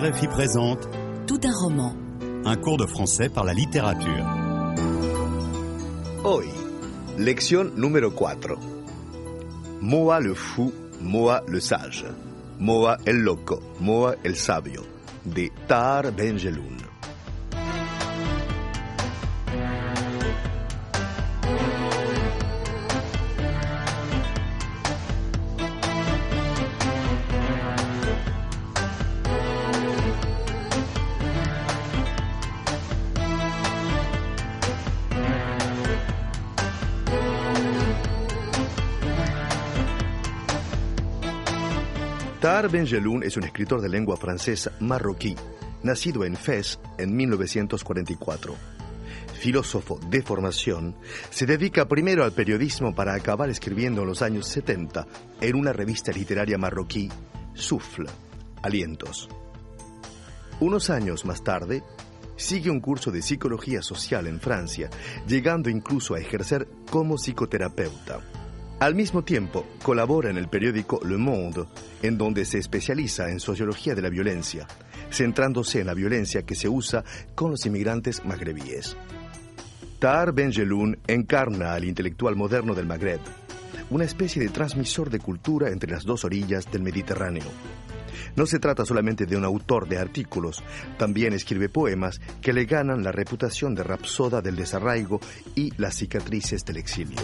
RFI présente Tout un roman. un cours de français par la littérature. Hoy, lección número 4. Moa le fou, Moa le sage. Moa el loco, Moa el sabio. De Tar Benjeloun. Tahar Benjeloun es un escritor de lengua francesa marroquí, nacido en Fez en 1944. Filósofo de formación, se dedica primero al periodismo para acabar escribiendo en los años 70 en una revista literaria marroquí, Souffle, Alientos. Unos años más tarde, sigue un curso de psicología social en Francia, llegando incluso a ejercer como psicoterapeuta. Al mismo tiempo, colabora en el periódico Le Monde, en donde se especializa en sociología de la violencia, centrándose en la violencia que se usa con los inmigrantes magrebíes. Tahar Benjeloun encarna al intelectual moderno del Magreb, una especie de transmisor de cultura entre las dos orillas del Mediterráneo. No se trata solamente de un autor de artículos, también escribe poemas que le ganan la reputación de rapsoda del desarraigo y las cicatrices del exilio.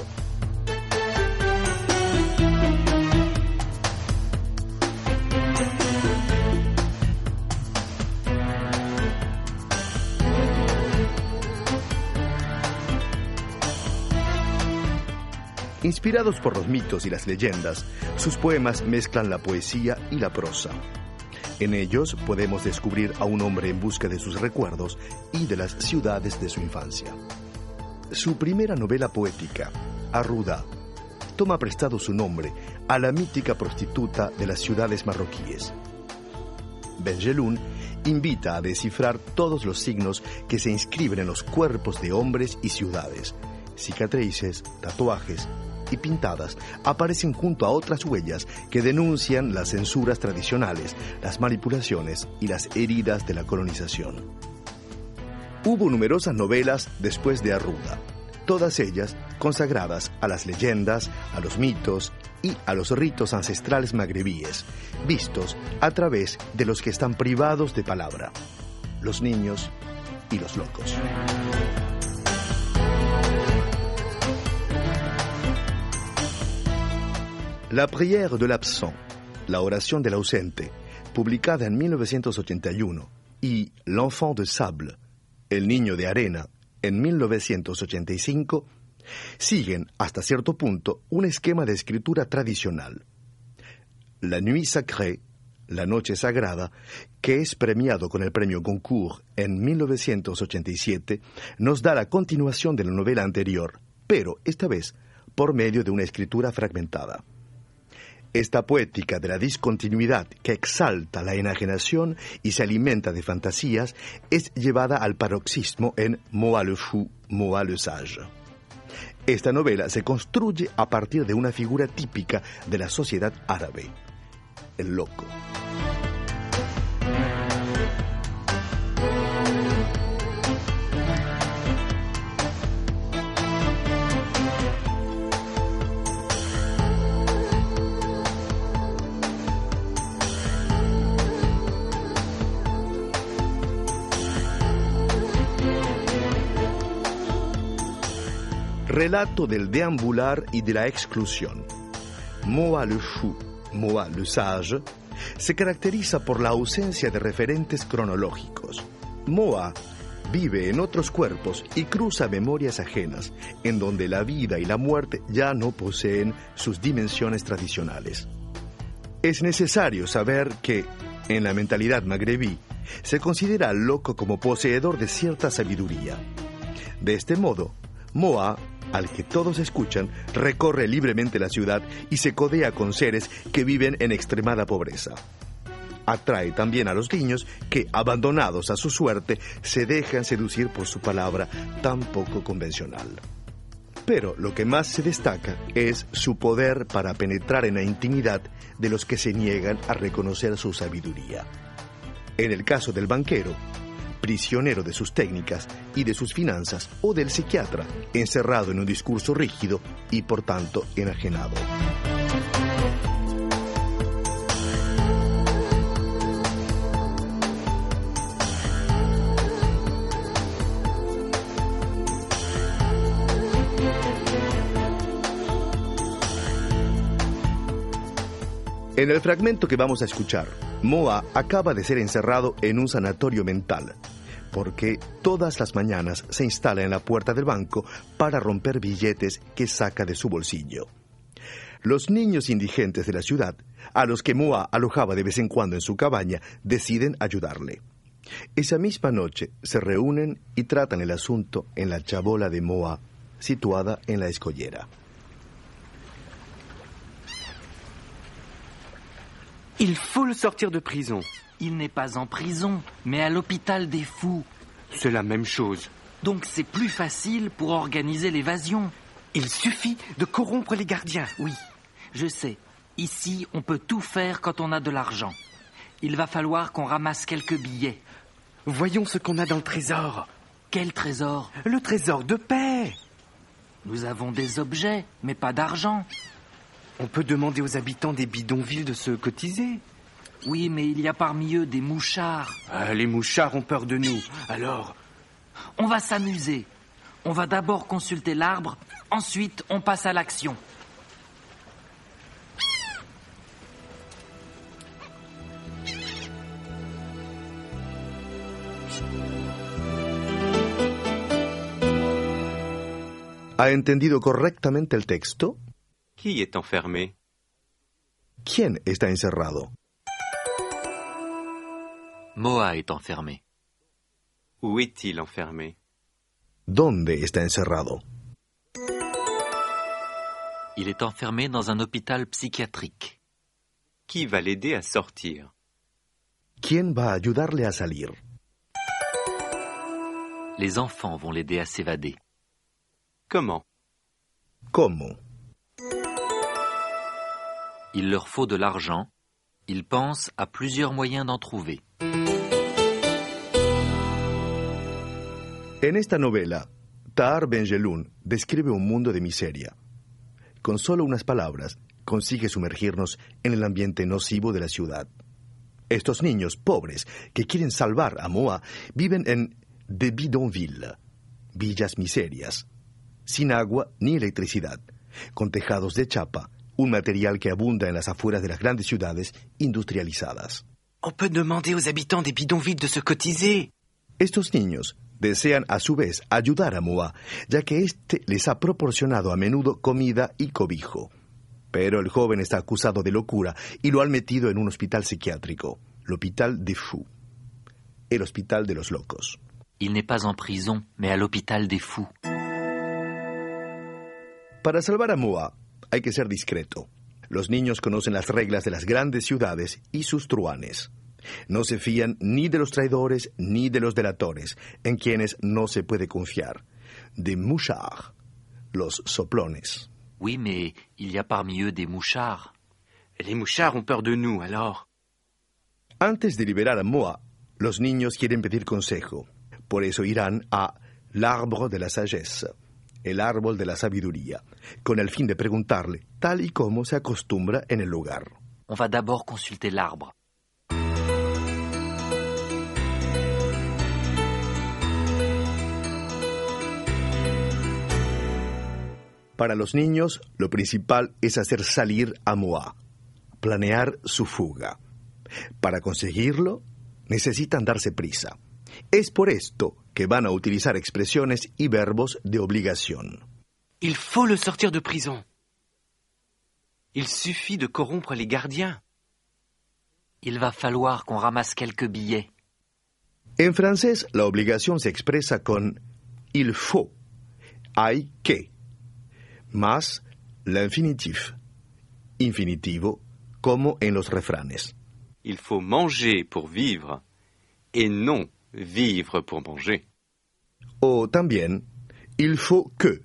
Inspirados por los mitos y las leyendas, sus poemas mezclan la poesía y la prosa. En ellos podemos descubrir a un hombre en busca de sus recuerdos y de las ciudades de su infancia. Su primera novela poética, Arruda, toma prestado su nombre a la mítica prostituta de las ciudades marroquíes. Benjeloun invita a descifrar todos los signos que se inscriben en los cuerpos de hombres y ciudades. Cicatrices, tatuajes y pintadas aparecen junto a otras huellas que denuncian las censuras tradicionales, las manipulaciones y las heridas de la colonización. Hubo numerosas novelas después de Arruda, todas ellas consagradas a las leyendas, a los mitos y a los ritos ancestrales magrebíes, vistos a través de los que están privados de palabra, los niños y los locos. La prière de l'absent, la oración del ausente, publicada en 1981, y L'enfant de sable, el niño de arena, en 1985, siguen hasta cierto punto un esquema de escritura tradicional. La Nuit Sacrée, la Noche Sagrada, que es premiado con el premio Goncourt en 1987, nos da la continuación de la novela anterior, pero esta vez por medio de una escritura fragmentada. Esta poética de la discontinuidad que exalta la enajenación y se alimenta de fantasías es llevada al paroxismo en Moa le fou, Moa le sage. Esta novela se construye a partir de una figura típica de la sociedad árabe, el loco. Relato del deambular y de la exclusión. Moa le fou, Moa le sage, se caracteriza por la ausencia de referentes cronológicos. Moa vive en otros cuerpos y cruza memorias ajenas, en donde la vida y la muerte ya no poseen sus dimensiones tradicionales. Es necesario saber que, en la mentalidad magrebí, se considera al loco como poseedor de cierta sabiduría. De este modo, Moa, al que todos escuchan, recorre libremente la ciudad y se codea con seres que viven en extremada pobreza. Atrae también a los niños que, abandonados a su suerte, se dejan seducir por su palabra tan poco convencional. Pero lo que más se destaca es su poder para penetrar en la intimidad de los que se niegan a reconocer su sabiduría. En el caso del banquero, prisionero de sus técnicas y de sus finanzas, o del psiquiatra, encerrado en un discurso rígido y por tanto enajenado. En el fragmento que vamos a escuchar, Moa acaba de ser encerrado en un sanatorio mental, porque todas las mañanas se instala en la puerta del banco para romper billetes que saca de su bolsillo. Los niños indigentes de la ciudad, a los que Moa alojaba de vez en cuando en su cabaña, deciden ayudarle. Esa misma noche se reúnen y tratan el asunto en la chabola de Moa, situada en la escollera. Il faut le sortir de prison. Il n'est pas en prison, mais à l'hôpital des fous. C'est la même chose. Donc c'est plus facile pour organiser l'évasion. Il suffit de corrompre les gardiens. Oui, je sais. Ici, on peut tout faire quand on a de l'argent. Il va falloir qu'on ramasse quelques billets. Voyons ce qu'on a dans le trésor. Quel trésor? Le trésor de paix. Nous avons des objets, mais pas d'argent. On peut demander aux habitants des bidonvilles de se cotiser. Oui, mais il y a parmi eux des mouchards. Ah, les mouchards ont peur de nous. Alors, On va s'amuser. On va d'abord consulter l'arbre, ensuite on passe à l'action. ¿Ha entendido correctamente el texto? Qui est enfermé? ¿Quién está encerrado? Moa est enfermé. Où est-il enfermé? ¿Dónde está encerrado? Il est enfermé dans un hôpital psychiatrique. Qui va l'aider à sortir? ¿Quién va a ayudarle a salir? Les enfants vont l'aider à s'évader. Comment? ¿Cómo? Il leur faut de l'argent. Ils pensent à plusieurs moyens d'en trouver. En esta novela, Tahar Benjeloun describe un mundo de miseria. Con solo unas palabras, consigue sumergirnos en el ambiente nocivo de la ciudad. Estos niños pobres que quieren salvar a Moa viven en de bidonville, villas miserias, sin agua ni electricidad, con tejados de chapa, un material que abunda en las afueras de las grandes ciudades industrializadas. on peut demander aux habitants des bidonvilles de se cotiser. Estos niños desean a su vez ayudar a Moa, ya que éste les ha proporcionado a menudo comida y cobijo. Pero el joven está acusado de locura y lo han metido en un hospital psiquiátrico, l'Hôpital des Fous, el hospital de los locos. Il n'est pas en prison, mais à l'hôpital des fous. Para salvar a Moa hay que ser discreto. Los niños conocen las reglas de las grandes ciudades y sus truanes. No se fían ni de los traidores ni de los delatores, en quienes no se puede confiar. De mouchards, los soplones. Oui, mais il y a parmi eux des mouchards. Les mouchards ont peur de nous, alors. Antes de liberar a Moa, los niños quieren pedir consejo. Por eso irán a l'arbre de la sagesse, el árbol de la sabiduría, con el fin de preguntarle, tal y como se acostumbra en el lugar. On va d'abord consulter l'arbre. Para los niños, lo principal es hacer salir a Moa, planear su fuga. Para conseguirlo, necesitan darse prisa. Es por esto que van a utilizar expresiones y verbos de obligación. Il faut le sortir de prison. Il suffit de corrompre les gardiens. Il va falloir qu'on ramasse quelques billets. En francés, la obligación se expresa con il faut, hay que, más l'infinitif, infinitivo, como en los refranes. Il faut manger pour vivre et non vivre pour manger. O también, il faut que,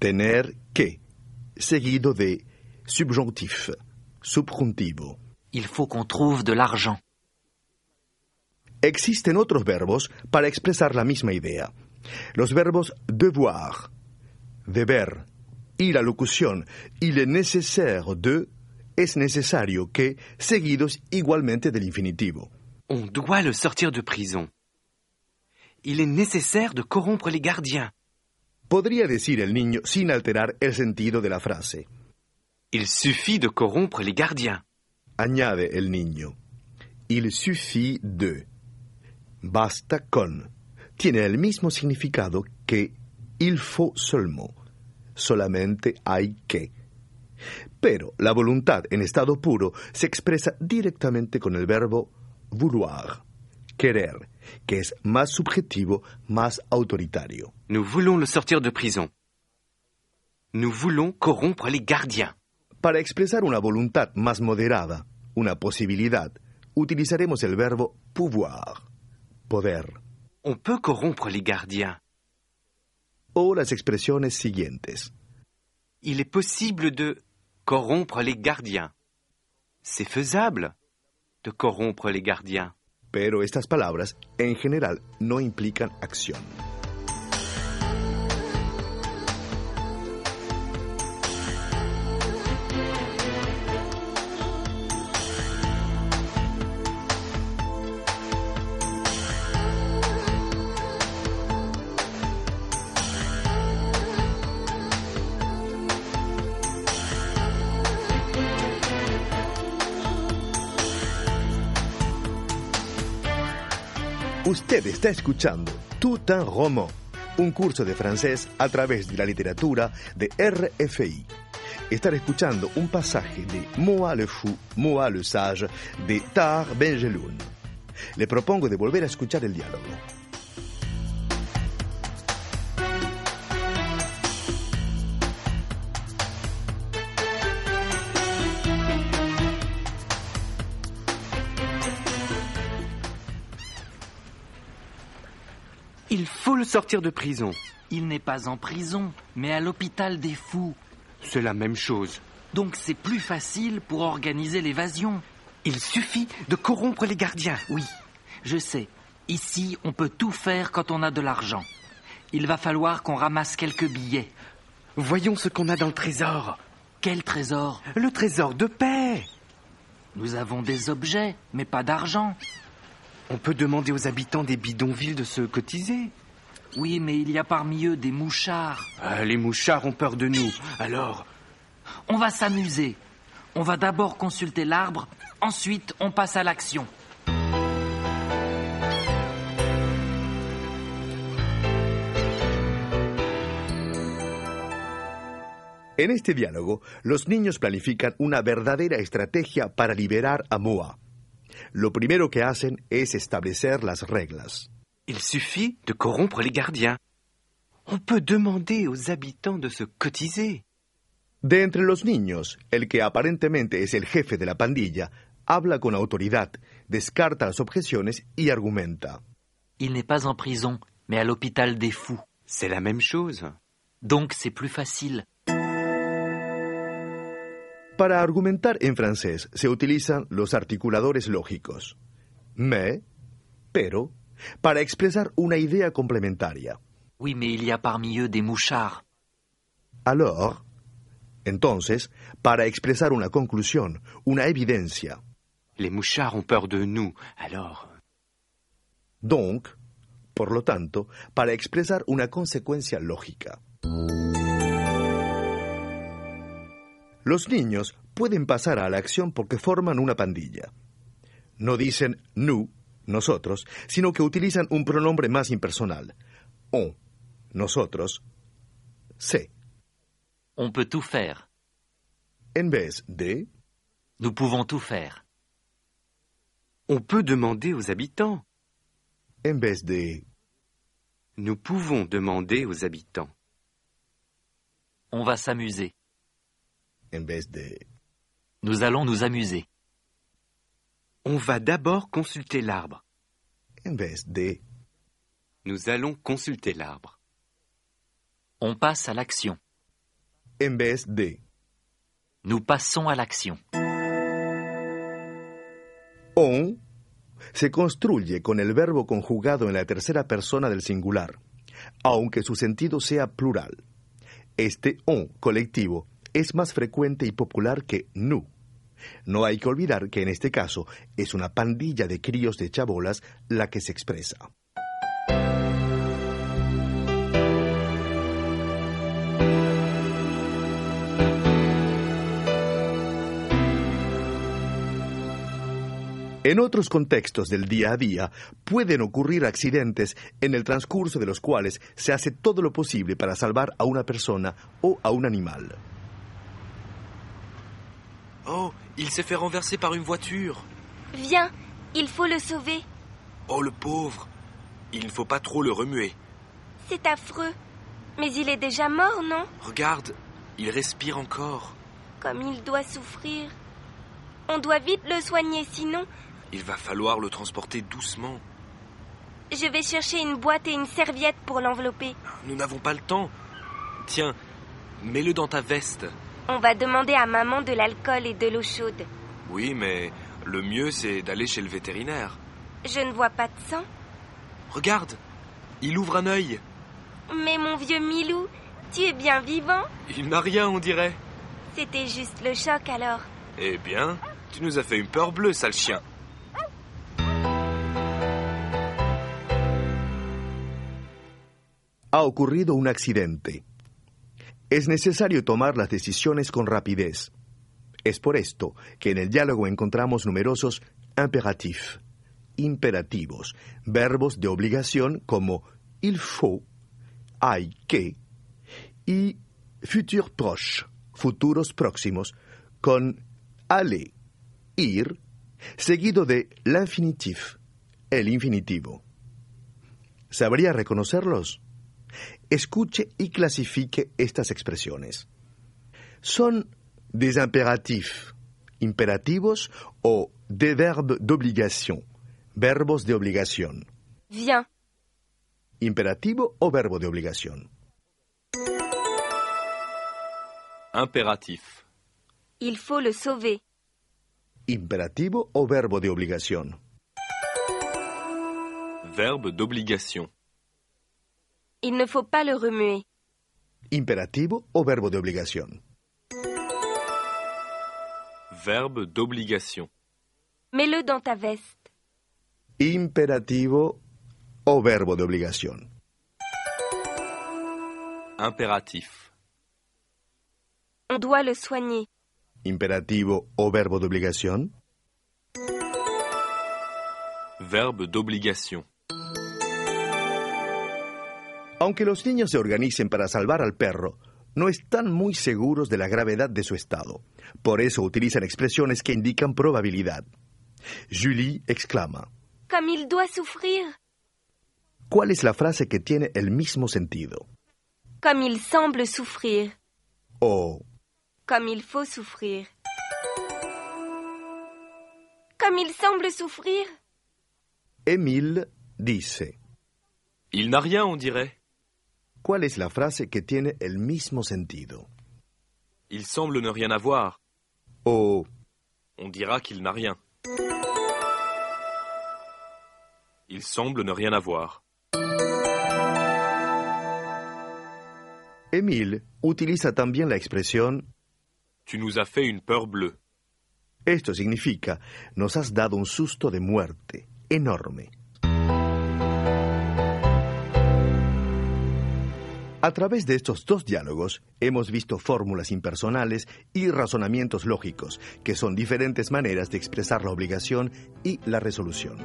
tener que, seguido de subjonctif, subjuntivo. Il faut qu'on trouve de l'argent. Existen otros verbos para expresar la misma idea. Los verbos devoir, deber, y la locución il est nécessaire de es necesario que, seguidos igualmente del infinitivo. On doit le sortir de prison. Il est nécessaire de corrompre les gardiens. Podría decir el niño sin alterar el sentido de la frase. Il suffit de corrompre les gardiens. Añade el niño. Il suffit de. Basta con. Tiene el mismo significado que il faut seulement. Solamente hay que. Pero la voluntad en estado puro se expresa directamente con el verbo vouloir, querer, que es más subjetivo, más autoritario. Nous voulons le sortir de prison. Nous voulons corrompre les gardiens. Para expresar una voluntad más moderada, una posibilidad, utilizaremos el verbo pouvoir, poder, On peut corrompre les gardiens. O las expresiones siguientes. Il est possible de corrompre les gardiens. C'est faisable de corrompre les gardiens. Pero estas palabras, en general, no implican acción. Usted está escuchando Tout un roman, un curso de francés a través de la literatura de RFI. Estar escuchando un pasaje de Moi le fou, Moi le sage de Tar Benjeloun. Le propongo de volver a escuchar el diálogo. Sortir de prison. Il n'est pas en prison, mais à l'hôpital des fous. C'est la même chose. Donc c'est plus facile pour organiser l'évasion. Il suffit de corrompre les gardiens. Oui, je sais. Ici, on peut tout faire quand on a de l'argent. Il va falloir qu'on ramasse quelques billets. Voyons ce qu'on a dans le trésor. Quel trésor? Le trésor de paix. Nous avons des objets, mais pas d'argent. On peut demander aux habitants des bidonvilles de se cotiser. Oui, mais il y a parmi eux des mouchards. Ah, les mouchards ont peur de nous. Alors, On va s'amuser. On va d'abord consulter l'arbre, ensuite on passe à l'action. En este diálogo, los niños planifican una verdadera estrategia para liberar a Moa. Lo primero que hacen es establecer las reglas. Il suffit de corrompre les gardiens. On peut demander aux habitants de se cotiser. De entre los niños, el que aparentemente es el jefe de la pandilla, habla con autoridad, descarta las objeciones y argumenta. Il n'est pas en prison, mais à l'hôpital des fous. C'est la même chose. Donc c'est plus facile. Para argumentar en francés se utilizan los articuladores lógicos. Mais, pero, para expresar una idea complementaria. Oui, mais il y a parmi eux des mouchards. Alors, entonces, para expresar una conclusión, una evidencia. Les mouchards ont peur de nous. Alors, Donc, por lo tanto, para expresar una consecuencia lógica. Los niños pueden pasar a la acción porque forman una pandilla. No dicen nous, nosotros, sino que utilizan un pronombre más impersonal. On, nosotros, se, On peut tout faire. en vez de Nous pouvons tout faire. on peut demander aux habitants. en vez de Nous pouvons demander aux habitants. On va s'amuser. en vez de Nous allons nous amuser. On va d'abord consulter l'arbre. en vez de Nous allons consulter l'arbre. On passe à l'action. en vez de Nous passons à l'action. on se construye con el verbo conjugado en la tercera persona del singular, aunque su sentido sea plural. Este on colectivo es más frecuente y popular que nu. No hay que olvidar que en este caso es una pandilla de críos de chabolas la que se expresa. En otros contextos del día a día pueden ocurrir accidentes en el transcurso de los cuales se hace todo lo posible para salvar a una persona o a un animal. Oh, il s'est fait renverser par une voiture. Viens, il faut le sauver. Oh, le pauvre. Il ne faut pas trop le remuer. C'est affreux. Mais il est déjà mort, non? Regarde, il respire encore. Comme il doit souffrir. On doit vite le soigner, sinon Il va falloir le transporter doucement. je vais chercher une boîte et une serviette pour l'envelopper. Nous n'avons pas le temps. Tiens, mets-le dans ta veste. On va demander à maman de l'alcool et de l'eau chaude. Oui, mais le mieux, c'est d'aller chez le vétérinaire. Je ne vois pas de sang. Regarde, il ouvre un œil. Mais mon vieux Milou, tu es bien vivant Il n'a rien, on dirait. C'était juste le choc alors. Eh bien, tu nous as fait une peur bleue, sale chien. Ha ocurrido un accidente. Es necesario tomar las decisiones con rapidez. Es por esto que en el diálogo encontramos numerosos imperatifs, imperativos, verbos de obligación como il faut, hay que, y futur proche, futuros próximos, con aller, ir, seguido de l'infinitif, el infinitivo. ¿Sabría reconocerlos? Escuche y clasifique estas expresiones. Son des impératifs, imperativos o des verbes d'obligation, verbos de obligación? Viens. Imperativo o verbo de obligación? Impératif. Il faut le sauver. Imperativo o verbo de obligación? Verbe d'obligation. Il ne faut pas le remuer. Imperativo o verbo de obligación. Verbe d'obligation. Mets-le dans ta veste. Imperativo o verbo de obligación. Impératif. On doit le soigner. Imperativo o verbo de obligación. Verbe d'obligation. Aunque los niños se organicen para salvar al perro, no están muy seguros de la gravedad de su estado. Por eso utilizan expresiones que indican probabilidad. Julie exclama. Comme il doit souffrir. ¿Cuál es la frase que tiene el mismo sentido? Comme il semble souffrir. O Comme il faut souffrir. Comme il semble souffrir. Emile dice. Il n'a rien, on dirait. ¿Cuál es la frase que tiene el mismo sentido? Il semble ne rien avoir. O On dira qu'il n'a rien. Il semble ne rien avoir. Emile utiliza también la expresión Tu nous as fait une peur bleue. esto significa nos has dado un susto de muerte enorme. A través de estos dos diálogos hemos visto fórmulas impersonales y razonamientos lógicos, que son diferentes maneras de expresar la obligación y la resolución.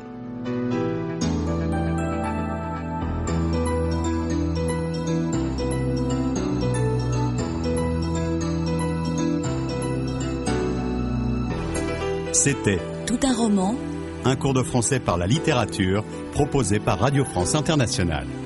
C'était Tout un roman un cours de français par la littérature proposé par Radio France Internationale.